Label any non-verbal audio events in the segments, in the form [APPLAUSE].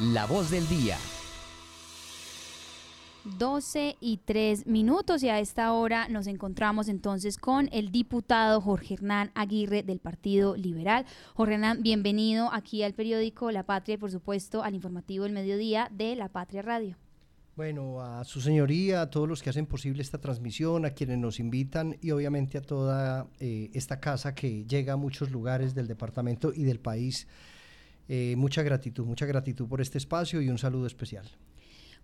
La voz del día. 12 y 3 minutos y a esta hora nos encontramos entonces con el diputado Jorge Hernán Aguirre del Partido Liberal. Jorge Hernán, bienvenido aquí al periódico La Patria y por supuesto al informativo El Mediodía de La Patria Radio. Bueno, a su señoría, a todos los que hacen posible esta transmisión, a quienes nos invitan y obviamente a toda eh, esta casa que llega a muchos lugares del departamento y del país. Eh, mucha gratitud, mucha gratitud por este espacio y un saludo especial.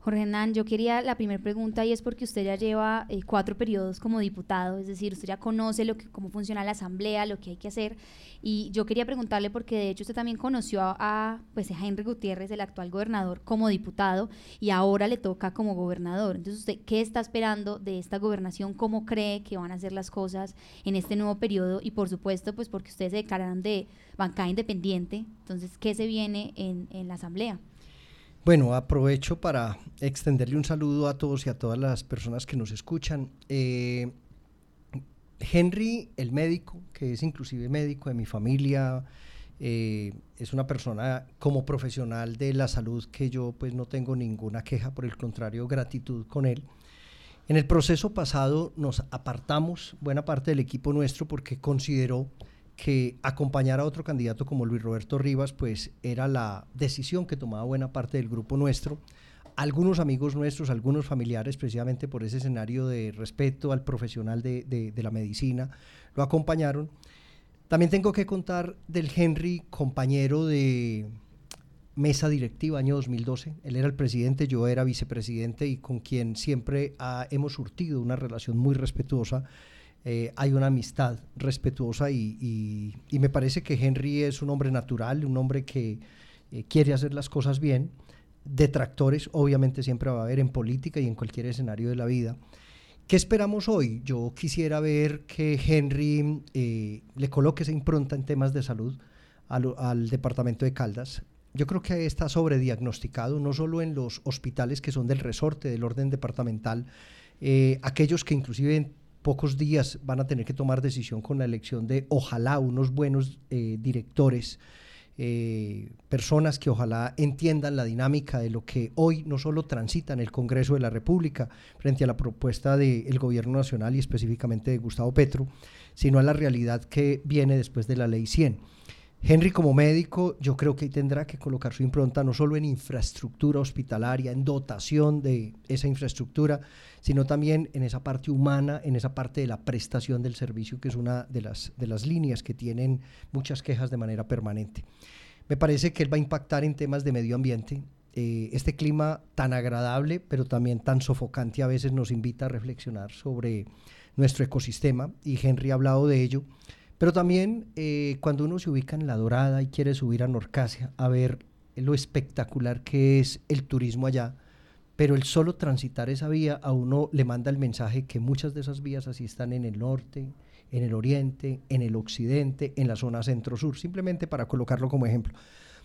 Jorge Hernán, yo quería la primera pregunta y es porque usted ya lleva eh, cuatro periodos como diputado, es decir, usted ya conoce lo que, cómo funciona la asamblea, lo que hay que hacer. Y yo quería preguntarle, porque de hecho usted también conoció a, pues, a Henry Gutiérrez, el actual gobernador, como diputado y ahora le toca como gobernador. Entonces, ¿usted qué está esperando de esta gobernación? ¿Cómo cree que van a ser las cosas en este nuevo periodo? Y por supuesto, pues porque ustedes se declararon de bancada independiente, entonces, ¿qué se viene en, en la asamblea? Bueno, aprovecho para extenderle un saludo a todos y a todas las personas que nos escuchan. Eh, Henry, el médico, que es inclusive médico de mi familia, eh, es una persona como profesional de la salud que yo pues no tengo ninguna queja, por el contrario, gratitud con él. En el proceso pasado nos apartamos buena parte del equipo nuestro porque consideró que acompañar a otro candidato como Luis Roberto Rivas, pues era la decisión que tomaba buena parte del grupo nuestro. Algunos amigos nuestros, algunos familiares, precisamente por ese escenario de respeto al profesional de, la medicina, lo acompañaron. También tengo que contar del Henry, compañero de mesa directiva año 2012. Él era el presidente, yo era vicepresidente y con quien siempre hemos surtido una relación muy respetuosa eh, hay una amistad respetuosa y, me parece que Henry es un hombre natural, un hombre que eh, quiere hacer las cosas bien. Detractores obviamente siempre va a haber en política y en cualquier escenario de la vida. ¿Qué esperamos hoy? Yo quisiera ver que Henry eh, le coloque esa impronta en temas de salud al, al departamento de Caldas. Yo creo que está sobrediagnosticado, no solo en los hospitales que son del resorte, del orden departamental, aquellos que inclusive pocos días van a tener que tomar decisión con la elección de ojalá unos buenos eh, directores, eh, personas que ojalá entiendan la dinámica de lo que hoy no solo transita en el Congreso de la República frente a la propuesta del gobierno nacional y específicamente de Gustavo Petro, sino a la realidad que viene después de la ley 100. Henry como médico yo creo que tendrá que colocar su impronta no solo en infraestructura hospitalaria, en dotación de esa infraestructura, sino también en esa parte humana, en esa parte de la prestación del servicio, que es una de las, de las líneas que tienen muchas quejas de manera permanente. Me parece que él va a impactar en temas de medio ambiente. Eh, este clima tan agradable, pero también tan sofocante, a veces nos invita a reflexionar sobre nuestro ecosistema, y Henry ha hablado de ello. Pero también eh, cuando uno se ubica en La Dorada y quiere subir a Norcasia a ver lo espectacular que es el turismo allá, pero el solo transitar esa vía a uno le manda el mensaje que muchas de esas vías así están en el norte, en el oriente, en el occidente, en la zona centro-sur, simplemente para colocarlo como ejemplo.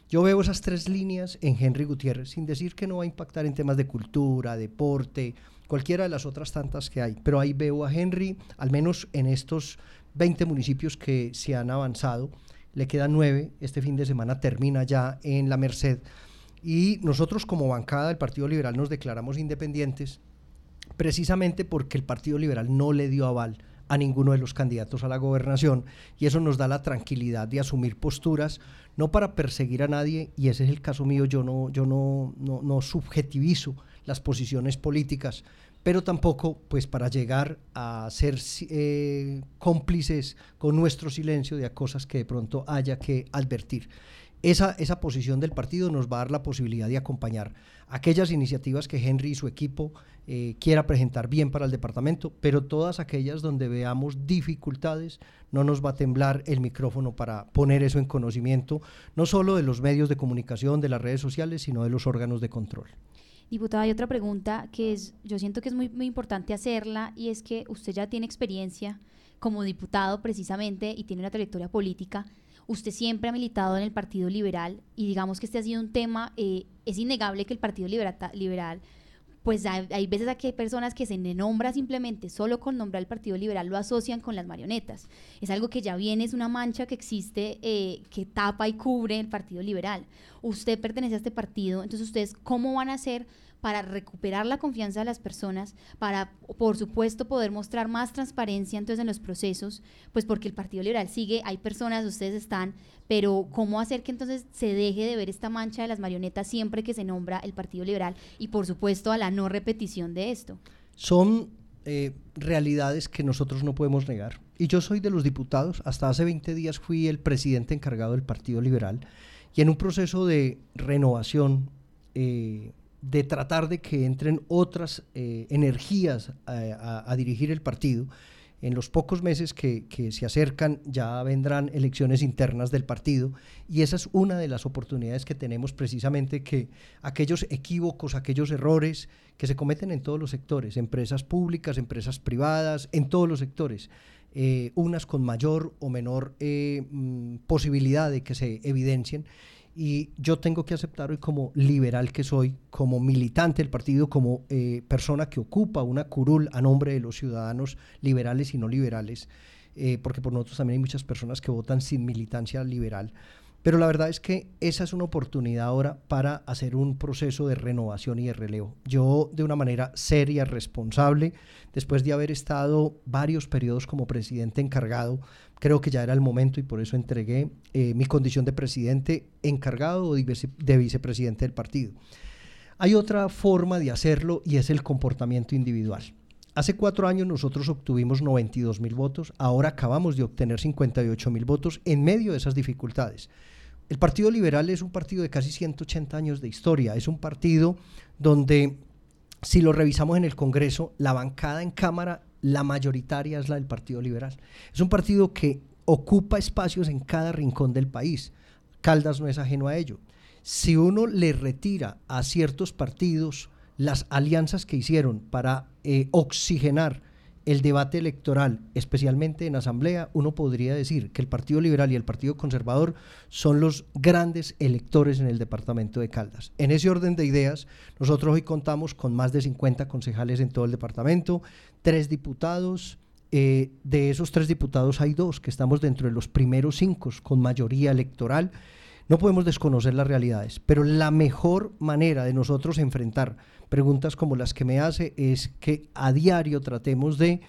Yo veo esas tres líneas en Henry Gutiérrez, sin decir que no va a impactar en temas de cultura, deporte, cualquiera de las otras tantas que hay, pero ahí veo a Henry, al menos en estos 20 municipios que se han avanzado, le quedan 9, este fin de semana termina ya en la Merced, y nosotros como bancada del Partido Liberal nos declaramos independientes precisamente porque el Partido Liberal no le dio aval a ninguno de los candidatos a la gobernación y eso nos da la tranquilidad de asumir posturas no para perseguir a nadie y ese es el caso mío yo no yo no no, no subjetivizo las posiciones políticas pero tampoco pues para llegar a ser eh, cómplices con nuestro silencio de cosas que de pronto haya que advertir. Esa, esa posición del partido nos va a dar la posibilidad de acompañar aquellas iniciativas que Henry y su equipo eh, quiera presentar bien para el departamento, pero todas aquellas donde veamos dificultades, no nos va a temblar el micrófono para poner eso en conocimiento, no solo de los medios de comunicación, de las redes sociales, sino de los órganos de control. Diputada, hay otra pregunta que es, yo siento que es muy, muy importante hacerla y es que usted ya tiene experiencia como diputado precisamente y tiene una trayectoria política. Usted siempre ha militado en el Partido Liberal y digamos que este ha sido un tema, eh, es innegable que el Partido Liberal, liberal pues hay, veces aquí hay personas que se nombra simplemente, solo con nombrar el Partido Liberal lo asocian con las marionetas. Es algo que ya viene, es una mancha que existe, eh, que tapa y cubre el Partido Liberal. Usted pertenece a este partido, entonces ustedes, ¿cómo van a hacer para recuperar la confianza de las personas, para, por supuesto, poder mostrar más transparencia entonces en los procesos, pues porque el Partido Liberal sigue, hay personas, ustedes están, pero ¿cómo hacer que entonces se deje de ver esta mancha de las marionetas siempre que se nombra el Partido Liberal y, por supuesto, a la no repetición de esto? Son eh, realidades que nosotros no podemos negar. Y yo soy de los diputados, hasta hace 20 días fui el presidente encargado del Partido Liberal, y en un proceso de renovación, eh, de tratar de que entren otras eh, energías a, dirigir el partido. En los pocos meses que, se acercan ya vendrán elecciones internas del partido y esa es una de las oportunidades que tenemos precisamente que aquellos equívocos, aquellos errores que se cometen en todos los sectores, empresas públicas, empresas privadas, en todos los sectores, eh, unas con mayor o menor eh, mm, posibilidad de que se evidencien y yo tengo que aceptar hoy como liberal que soy, como militante del partido, como eh, persona que ocupa una curul a nombre de los ciudadanos liberales y no liberales, eh, porque por nosotros también hay muchas personas que votan sin militancia liberal. Pero la verdad es que esa es una oportunidad ahora para hacer un proceso de renovación y de relevo. Yo, de una manera seria, responsable, después de haber estado varios periodos como presidente encargado, creo que ya era el momento y por eso entregué eh, mi condición de presidente encargado de, de vicepresidente del partido. Hay otra forma de hacerlo y es el comportamiento individual. Hace cuatro años nosotros obtuvimos 92 mil votos, ahora acabamos de obtener 58 mil votos en medio de esas dificultades. El Partido Liberal es un partido de casi 180 años de historia, es un partido donde, si lo revisamos en el Congreso, la bancada en Cámara, la mayoritaria es la del Partido Liberal. Es un partido que ocupa espacios en cada rincón del país. Caldas no es ajeno a ello. Si uno le retira a ciertos partidos las alianzas que hicieron para eh, oxigenar el debate electoral, especialmente en asamblea, uno podría decir que el Partido Liberal y el Partido Conservador son los grandes electores en el departamento de Caldas. En ese orden de ideas, nosotros hoy contamos con más de 50 concejales en todo el departamento, tres diputados. Eh, de esos tres diputados hay dos que estamos dentro de los primeros cinco con mayoría electoral. No podemos desconocer las realidades, pero la mejor manera de nosotros enfrentar preguntas como las que me hace es que a diario tratemos de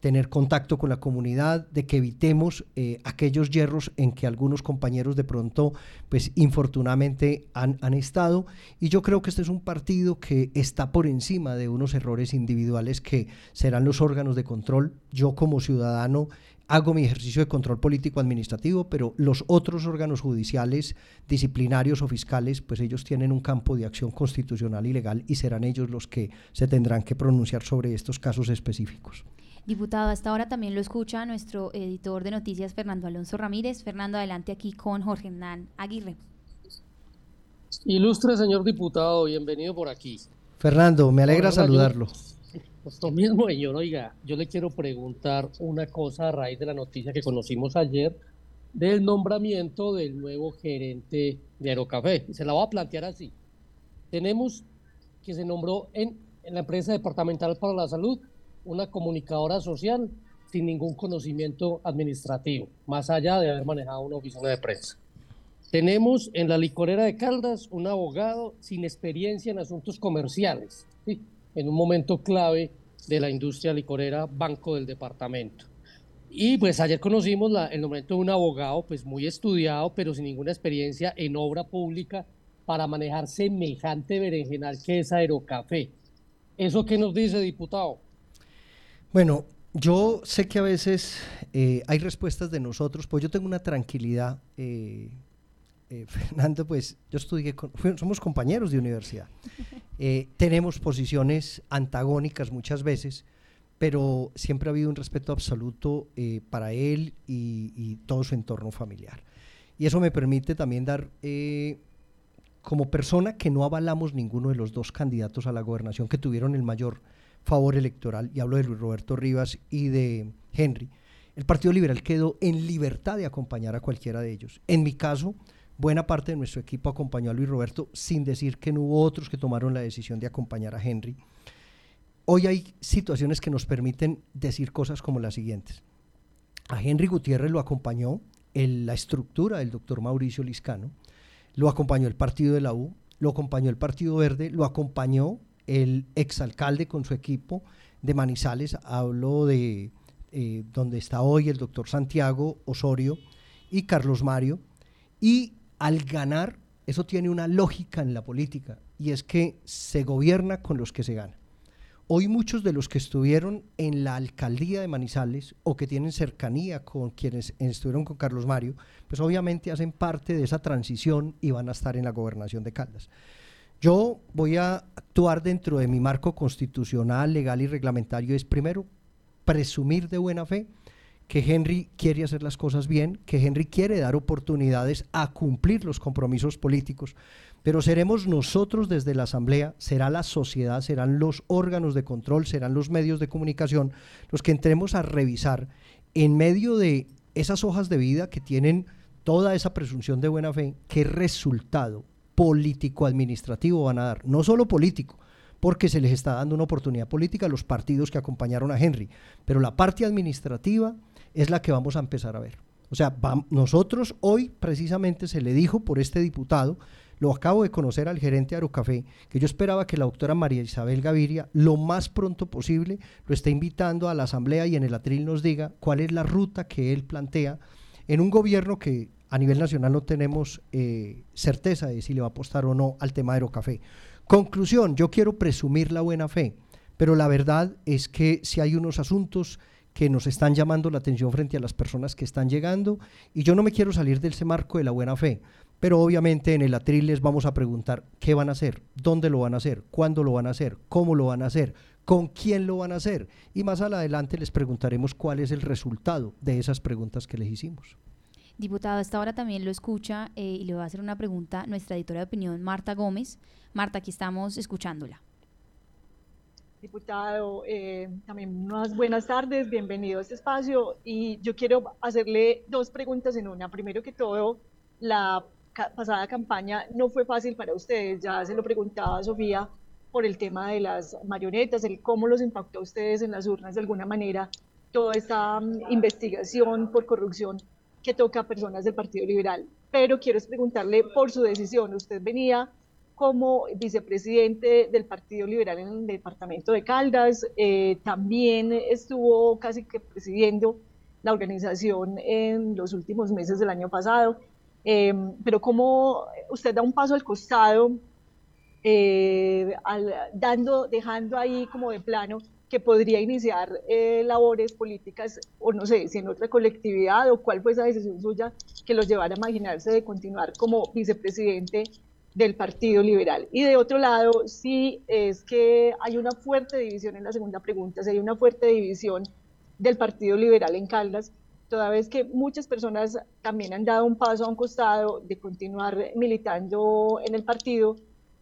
tener contacto con la comunidad, de que evitemos eh, aquellos hierros en que algunos compañeros de pronto, pues infortunadamente han, han, estado. Y yo creo que este es un partido que está por encima de unos errores individuales que serán los órganos de control. Yo como ciudadano hago mi ejercicio de control político administrativo, pero los otros órganos judiciales, disciplinarios o fiscales, pues ellos tienen un campo de acción constitucional y legal y serán ellos los que se tendrán que pronunciar sobre estos casos específicos. Diputado, hasta ahora también lo escucha nuestro editor de noticias, Fernando Alonso Ramírez. Fernando, adelante aquí con Jorge Hernán Aguirre. Ilustre señor diputado, bienvenido por aquí. Fernando, me alegra saludarlo. Pues lo mismo, señor. Oiga, yo le quiero preguntar una cosa a raíz de la noticia que conocimos ayer del nombramiento del nuevo gerente de Aerocafé. Se la voy a plantear así. Tenemos que se nombró en, en la empresa departamental para la salud una comunicadora social sin ningún conocimiento administrativo, más allá de haber manejado una oficina de prensa. Tenemos en la licorera de Caldas un abogado sin experiencia en asuntos comerciales. en un momento clave de la industria licorera Banco del Departamento. Y pues ayer conocimos el nombramiento de un abogado pues muy estudiado, pero sin ninguna experiencia en obra pública para manejar semejante berenjenal que es Aerocafé. ¿Eso qué nos dice, diputado? Bueno, yo sé que a veces eh, hay respuestas de nosotros, pues yo tengo una tranquilidad. Eh, eh, [LAUGHS] Fernando, pues yo estudié, somos compañeros de universidad. [LAUGHS] Eh, tenemos posiciones antagónicas muchas veces, pero siempre ha habido un respeto absoluto eh, para él y, todo su entorno familiar. Y eso me permite también dar, como persona que no avalamos ninguno de los dos candidatos a la gobernación que tuvieron el mayor favor electoral, y hablo de Luis Roberto Rivas y de Henry, el Partido Liberal quedó en libertad de acompañar a cualquiera de ellos. En mi caso, buena parte de nuestro equipo acompañó a Luis Roberto, sin decir que no hubo otros que tomaron la decisión de acompañar a Henry. Hoy hay situaciones que nos permiten decir cosas como las siguientes. A Henry Gutiérrez lo acompañó en la estructura del doctor Mauricio Liscano, lo acompañó el partido de la U, lo acompañó el Partido Verde, lo acompañó el exalcalde con su equipo de Manizales, hablo de eh, donde está hoy el doctor Santiago Osorio y Carlos Mario, y al ganar, eso tiene una lógica en la política, y es que se gobierna con los que se gana. Hoy muchos de los que estuvieron en la alcaldía de Manizales o que tienen cercanía con quienes estuvieron con Carlos Mario, pues obviamente hacen parte de esa transición y van a estar en la gobernación de Caldas. Yo voy a actuar dentro de mi marco constitucional, legal y reglamentario. Es primero presumir de buena fe que Henry quiere hacer las cosas bien, que Henry quiere dar oportunidades a cumplir los compromisos políticos, pero seremos nosotros desde la Asamblea, será la sociedad, serán los órganos de control, serán los medios de comunicación los que entremos a revisar en medio de esas hojas de vida que tienen toda esa presunción de buena fe, qué resultado político-administrativo van a dar, no solo político, porque se les está dando una oportunidad política a los partidos que acompañaron a Henry, pero la parte administrativa es la que vamos a empezar a ver. O sea, nosotros hoy precisamente se le dijo por este diputado, lo acabo de conocer al gerente de Aerocafé, que yo esperaba que la doctora María Isabel Gaviria lo más pronto posible lo esté invitando a la asamblea y en el atril nos diga cuál es la ruta que él plantea en un gobierno que a nivel nacional no tenemos eh, certeza de si le va a apostar o no al tema de Aerocafé. Conclusión, yo quiero presumir la buena fe, pero la verdad es que si hay unos asuntos que nos están llamando la atención frente a las personas que están llegando y yo no me quiero salir de ese marco de la buena fe, pero obviamente en el atril les vamos a preguntar qué van a hacer, dónde lo van a hacer, cuándo lo van a hacer, cómo lo van a hacer, con quién lo van a hacer y más adelante les preguntaremos cuál es el resultado de esas preguntas que les hicimos. Diputado, a esta hora también lo escucha eh, y le va a hacer una pregunta nuestra editora de opinión, Marta Gómez. Marta, aquí estamos escuchándola. Diputado, eh, también unas buenas tardes, bienvenido a este espacio y yo quiero hacerle dos preguntas en una. Primero que todo, la pasada campaña no fue fácil para ustedes, ya se lo preguntaba Sofía por el tema de las marionetas, el cómo los impactó a ustedes en las urnas de alguna manera, toda esta mm, investigación por corrupción que toca a personas del Partido Liberal. Pero quiero preguntarle por su decisión, usted venía como vicepresidente del Partido Liberal en el departamento de Caldas. Eh, también estuvo casi que presidiendo la organización en los últimos meses del año pasado. Eh, pero como usted da un paso al costado, eh, dando, dejando ahí como de plano que podría iniciar labores políticas, o no sé, si en otra colectividad, o cuál fue esa decisión suya que los llevara a imaginarse de continuar como vicepresidente del Partido Liberal. Y de otro lado, sí es que hay una fuerte división en la segunda pregunta, hay una fuerte división del Partido Liberal en Caldas, toda vez que muchas personas también han dado un paso a un costado de continuar militando en el partido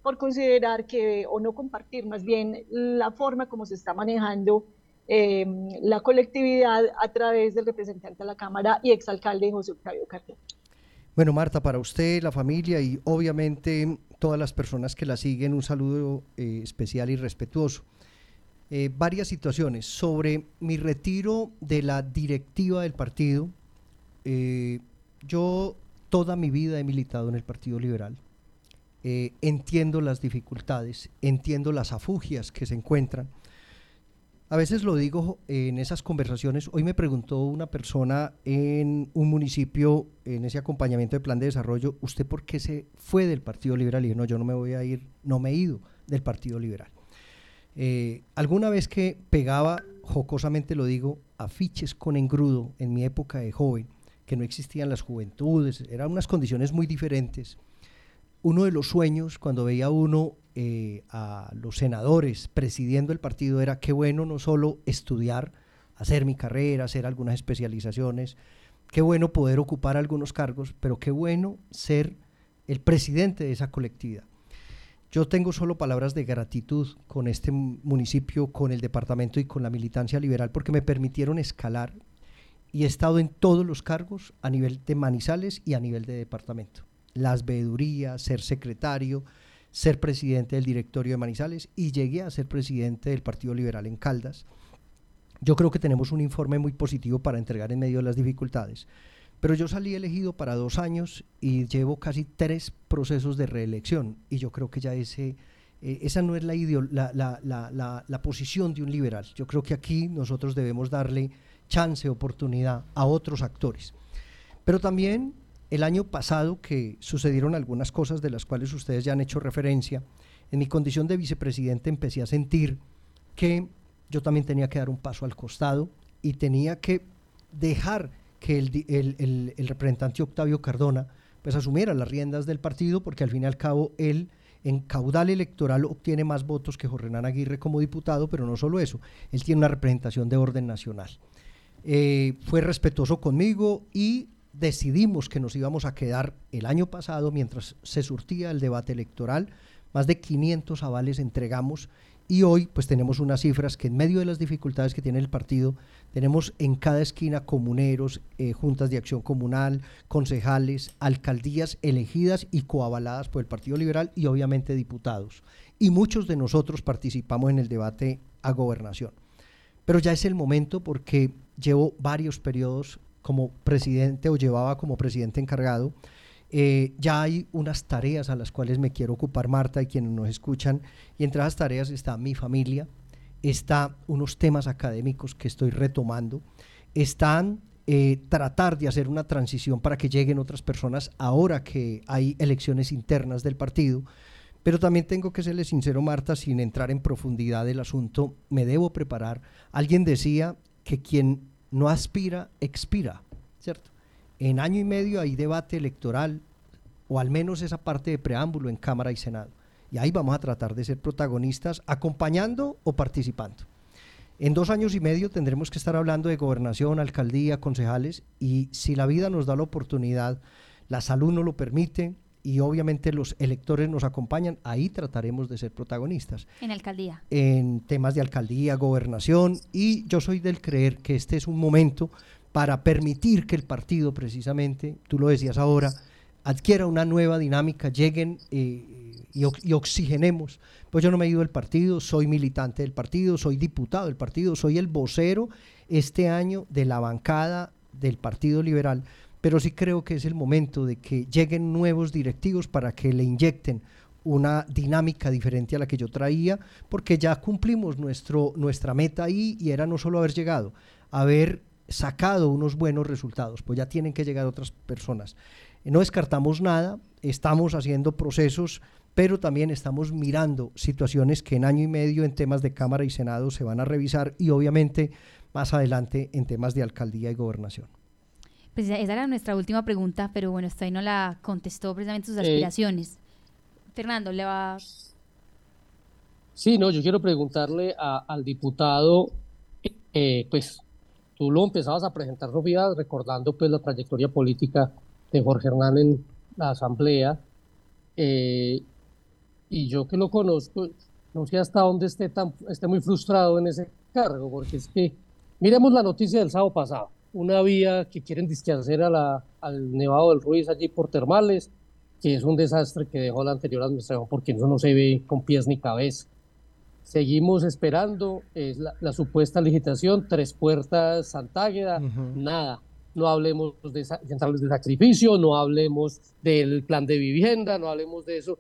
por considerar que, o no compartir más bien la forma como se está manejando em, la colectividad a través del representante de la Cámara y exalcalde José Octavio Cartón. Bueno, Marta, para usted, la familia y obviamente todas las personas que la siguen, un saludo eh, especial y respetuoso. Eh, varias situaciones. Sobre mi retiro de la directiva del partido, eh, yo toda mi vida he militado en el Partido Liberal. Entiendo las dificultades, entiendo las afugias que se encuentran a veces lo digo en esas conversaciones. Hoy me preguntó una persona en un municipio, en ese acompañamiento de plan de desarrollo, ¿usted por qué se fue del Partido Liberal? Y dije, no, yo no me voy a ir, no me he ido del Partido Liberal. Eh, alguna vez que pegaba, jocosamente lo digo, afiches con engrudo en mi época de joven, que no existían las juventudes, eran unas condiciones muy diferentes. Uno de los sueños, cuando veía uno eh, a los senadores presidiendo el partido era qué bueno no solo estudiar, hacer mi carrera, hacer algunas especializaciones, qué bueno poder ocupar algunos cargos, pero qué bueno ser el presidente de esa colectividad. Yo tengo solo palabras de gratitud con este municipio, con el departamento y con la militancia liberal porque me permitieron escalar y he estado en todos los cargos a nivel de Manizales y a nivel de departamento las veedurías, ser secretario, ser presidente del directorio de Manizales y llegué a ser presidente del Partido Liberal en Caldas. Yo creo que tenemos un informe muy positivo para entregar en medio de las dificultades. Pero yo salí elegido para dos años y llevo casi tres procesos de reelección y yo creo que ya ese, eh, esa no es la, la, la, la, posición de un liberal. Yo creo que aquí nosotros debemos darle chance, oportunidad a otros actores. Pero también el año pasado que sucedieron algunas cosas de las cuales ustedes ya han hecho referencia, en mi condición de vicepresidente empecé a sentir que yo también tenía que dar un paso al costado y tenía que dejar que el, representante Octavio Cardona pues asumiera las riendas del partido porque al fin y al cabo él en caudal electoral obtiene más votos que Jorge Hernán Aguirre como diputado, pero no solo eso, él tiene una representación de orden nacional. Eh, fue respetuoso conmigo y decidimos que nos íbamos a quedar el año pasado mientras se surtía el debate electoral, más de 500 avales entregamos y hoy pues tenemos unas cifras que en medio de las dificultades que tiene el partido, tenemos en cada esquina comuneros, eh, juntas de acción comunal, concejales, alcaldías elegidas y coavaladas por el Partido Liberal y obviamente diputados. Y muchos de nosotros participamos en el debate a gobernación. Pero ya es el momento porque llevo varios periodos como presidente o llevaba como presidente encargado eh, ya hay unas tareas a las cuales me quiero ocupar, Marta, y quienes nos escuchan, y entre esas tareas está mi familia, está unos temas académicos que estoy retomando, están eh, tratar de hacer una transición para que lleguen otras personas ahora que hay elecciones internas del partido, pero también tengo que serle sincero, Marta, sin entrar en profundidad del asunto, me debo preparar. Alguien decía que quien no aspira, expira, ¿cierto? en año y medio hay debate electoral, o al menos esa parte de preámbulo en Cámara y Senado. Y ahí vamos a tratar de ser protagonistas acompañando o participando. En dos años y medio tendremos que estar hablando de gobernación, alcaldía, concejales, y si la vida nos da la oportunidad, la salud nos lo permite, y obviamente los electores nos acompañan, ahí trataremos de ser protagonistas. En alcaldía. En temas de alcaldía, gobernación, y yo soy del creer que este es un momento para permitir que el partido precisamente, tú lo decías ahora, adquiera una nueva dinámica, lleguen eh, y, oxigenemos. Pues yo no me he ido del partido, soy militante del partido, soy diputado del partido, soy el vocero este año de la bancada del Partido Liberal, pero sí creo que es el momento de que lleguen nuevos directivos para que le inyecten una dinámica diferente a la que yo traía, porque ya cumplimos nuestro, nuestra meta ahí y era no solo haber llegado, haber sacado unos buenos resultados, pues ya tienen que llegar otras personas. No descartamos nada, estamos haciendo procesos, pero también estamos mirando situaciones que en año y medio en temas de Cámara y Senado se van a revisar y obviamente más adelante en temas de alcaldía y gobernación. Pues esa era nuestra última pregunta, pero bueno, usted ahí no la contestó precisamente sus aspiraciones. Fernando, le va... Sí, no, yo quiero preguntarle al diputado, eh, pues tú lo empezabas a presentar, Sofía, recordando pues la trayectoria política de Jorge Hernán en la Asamblea. Eh, y yo que lo conozco, no sé hasta dónde esté, tan, esté muy frustrado en ese cargo, porque es que, miremos la noticia del sábado pasado, una vía que quieren hacer a la, al Nevado del Ruiz allí por Termales, que es un desastre que dejó la anterior administración, porque eso no se ve con pies ni cabeza. Seguimos esperando es la, supuesta licitación, tres puertas, Santágueda, nada. No hablemos de centrales de sacrificio, no hablemos del plan de vivienda, no hablemos de eso.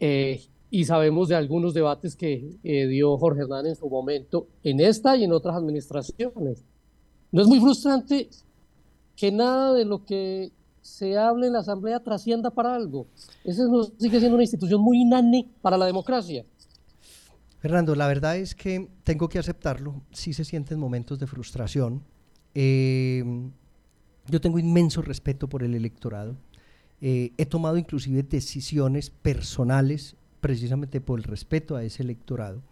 Eh, y sabemos de algunos debates que eh, dio Jorge Hernán en su momento, en esta y en otras administraciones. ¿No es muy frustrante que nada de lo que se hable en la Asamblea trascienda para algo? Esa sigue siendo una institución muy inane para la democracia. Fernando, la verdad es que tengo que aceptarlo, sí se sienten momentos de frustración. Em, yo tengo inmenso respeto por el electorado. Eh, he tomado inclusive decisiones personales precisamente por el respeto a ese electorado.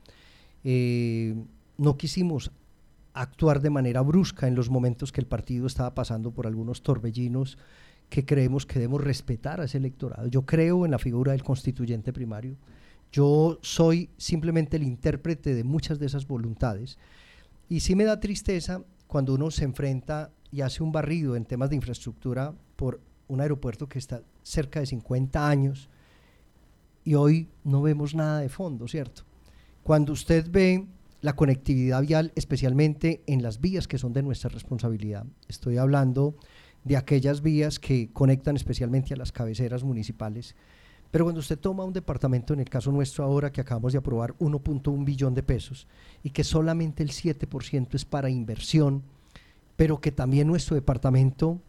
Eh, no quisimos actuar de manera brusca en los momentos que el partido estaba pasando por algunos torbellinos que creemos que debemos respetar a ese electorado. Yo creo en la figura del constituyente primario. Yo soy simplemente el intérprete de muchas de esas voluntades. Y sí me da tristeza cuando uno se enfrenta y hace un barrido en temas de infraestructura por un aeropuerto que está cerca de 50 años y hoy no vemos nada de fondo, ¿cierto? Cuando usted ve la conectividad vial, especialmente en las vías que son de nuestra responsabilidad, estoy hablando de aquellas vías que conectan especialmente a las cabeceras municipales, pero cuando usted toma un departamento, en el caso nuestro ahora que acabamos de aprobar 1.1 billón de pesos y que solamente el 7% es para inversión, pero que también nuestro departamento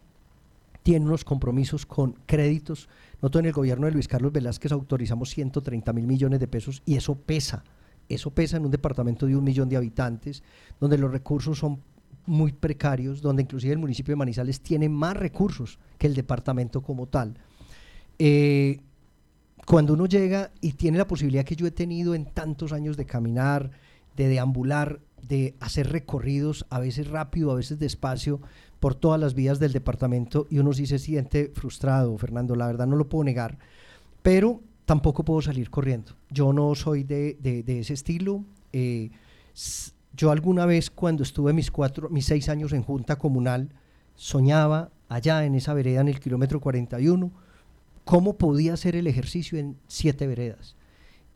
tiene unos compromisos con créditos. Nosotros en el gobierno de Luis Carlos Velázquez autorizamos 130 mil millones de pesos y eso pesa. Eso pesa en un departamento de un millón de habitantes, donde los recursos son muy precarios, donde inclusive el municipio de Manizales tiene más recursos que el departamento como tal. Eh, cuando uno llega y tiene la posibilidad que yo he tenido en tantos años de caminar, de deambular, de hacer recorridos, a veces rápido, a veces despacio, por todas las vías del departamento y uno sí se siente frustrado, Fernando, la verdad no lo puedo negar, pero tampoco puedo salir corriendo. Yo no soy de, ese estilo. Eh, yo alguna vez cuando estuve mis, cuatro, mis seis años en Junta Comunal, soñaba allá en esa vereda en el kilómetro 41, cómo podía hacer el ejercicio en siete veredas.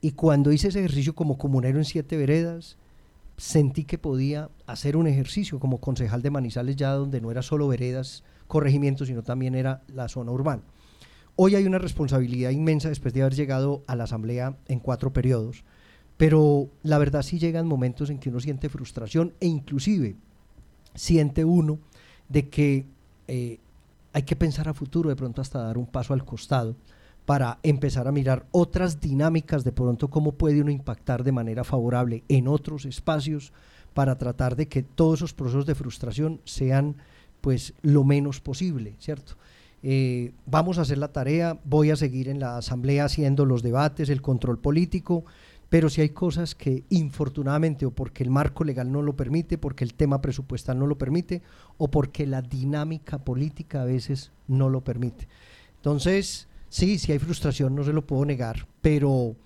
Y cuando hice ese ejercicio como comunero en siete veredas, sentí que podía hacer un ejercicio como concejal de Manizales ya donde no era solo veredas, corregimientos, sino también era la zona urbana. Hoy hay una responsabilidad inmensa después de haber llegado a la Asamblea en cuatro periodos, pero la verdad sí llegan momentos en que uno siente frustración e inclusive siente uno de que eh, hay que pensar a futuro, de pronto hasta dar un paso al costado para empezar a mirar otras dinámicas de pronto cómo puede uno impactar de manera favorable en otros espacios para tratar de que todos esos procesos de frustración sean pues lo menos posible, ¿cierto? Eh, vamos a hacer la tarea, voy a seguir en la asamblea haciendo los debates, el control político, pero si hay cosas que infortunadamente o porque el marco legal no lo permite, porque el tema presupuestal no lo permite o porque la dinámica política a veces no lo permite. Entonces, Sí, sí hay frustración, no se lo puedo negar, pero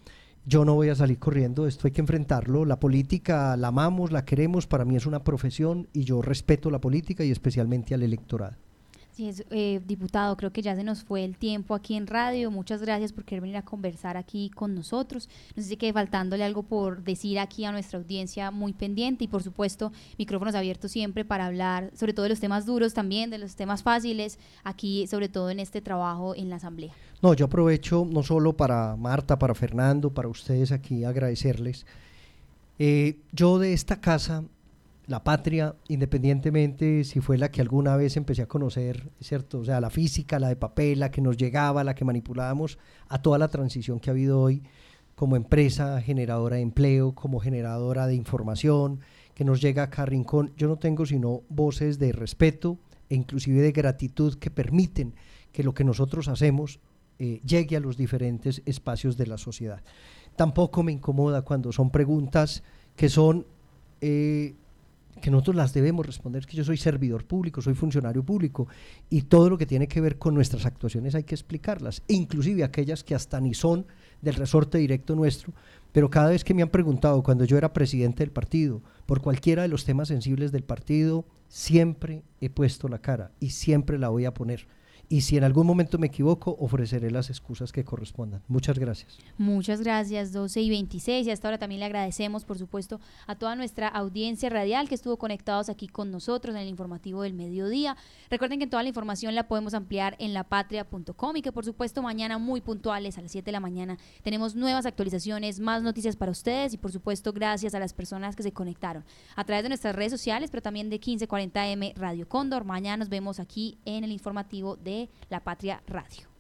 yo no voy a salir corriendo, esto hay que enfrentarlo. La política la amamos, la queremos, para mí es una profesión y yo respeto la política y especialmente al electorado. Sí, eh, diputado, creo que ya se nos fue el tiempo aquí en radio. Muchas gracias por querer venir a conversar aquí con nosotros. No sé si quede faltándole algo por decir aquí a nuestra audiencia muy pendiente y por supuesto micrófonos abiertos siempre para hablar sobre todo de los temas duros también, de los temas fáciles, aquí sobre todo en este trabajo en la Asamblea. No, yo aprovecho no solo para Marta, para Fernando, para ustedes aquí agradecerles. Eh, yo de esta casa la patria, independientemente si fue la que alguna vez empecé a conocer, ¿cierto? O sea, la física, la de papel, la que nos llegaba, la que manipulábamos, a toda la transición que ha habido hoy como empresa generadora de empleo, como generadora de información, que nos llega a Rincón. Yo no tengo sino voces de respeto e inclusive de gratitud que permiten que lo que nosotros hacemos eh, llegue a los diferentes espacios de la sociedad. Tampoco me incomoda cuando son preguntas que son eh, que nosotros las debemos responder, que yo soy servidor público, soy funcionario público y todo lo que tiene que ver con nuestras actuaciones hay que explicarlas, inclusive aquellas que hasta ni son del resorte directo nuestro, pero cada vez que me han preguntado cuando yo era presidente del partido, por cualquiera de los temas sensibles del partido, siempre he puesto la cara y siempre la voy a poner y si en algún momento me equivoco, ofreceré las excusas que correspondan. Muchas gracias. Muchas gracias, 12 y 26. Y hasta ahora también le agradecemos, por supuesto, a toda nuestra audiencia radial que estuvo conectados aquí con nosotros en el informativo del mediodía. Recuerden que toda la información la podemos ampliar en lapatria.com y que, por supuesto, mañana muy puntuales a las 7 de la mañana tenemos nuevas actualizaciones, más noticias para ustedes y, por supuesto, gracias a las personas que se conectaron a través de nuestras redes sociales, pero también de 1540M Radio Cóndor. Mañana nos vemos aquí en el informativo la Patria Radio.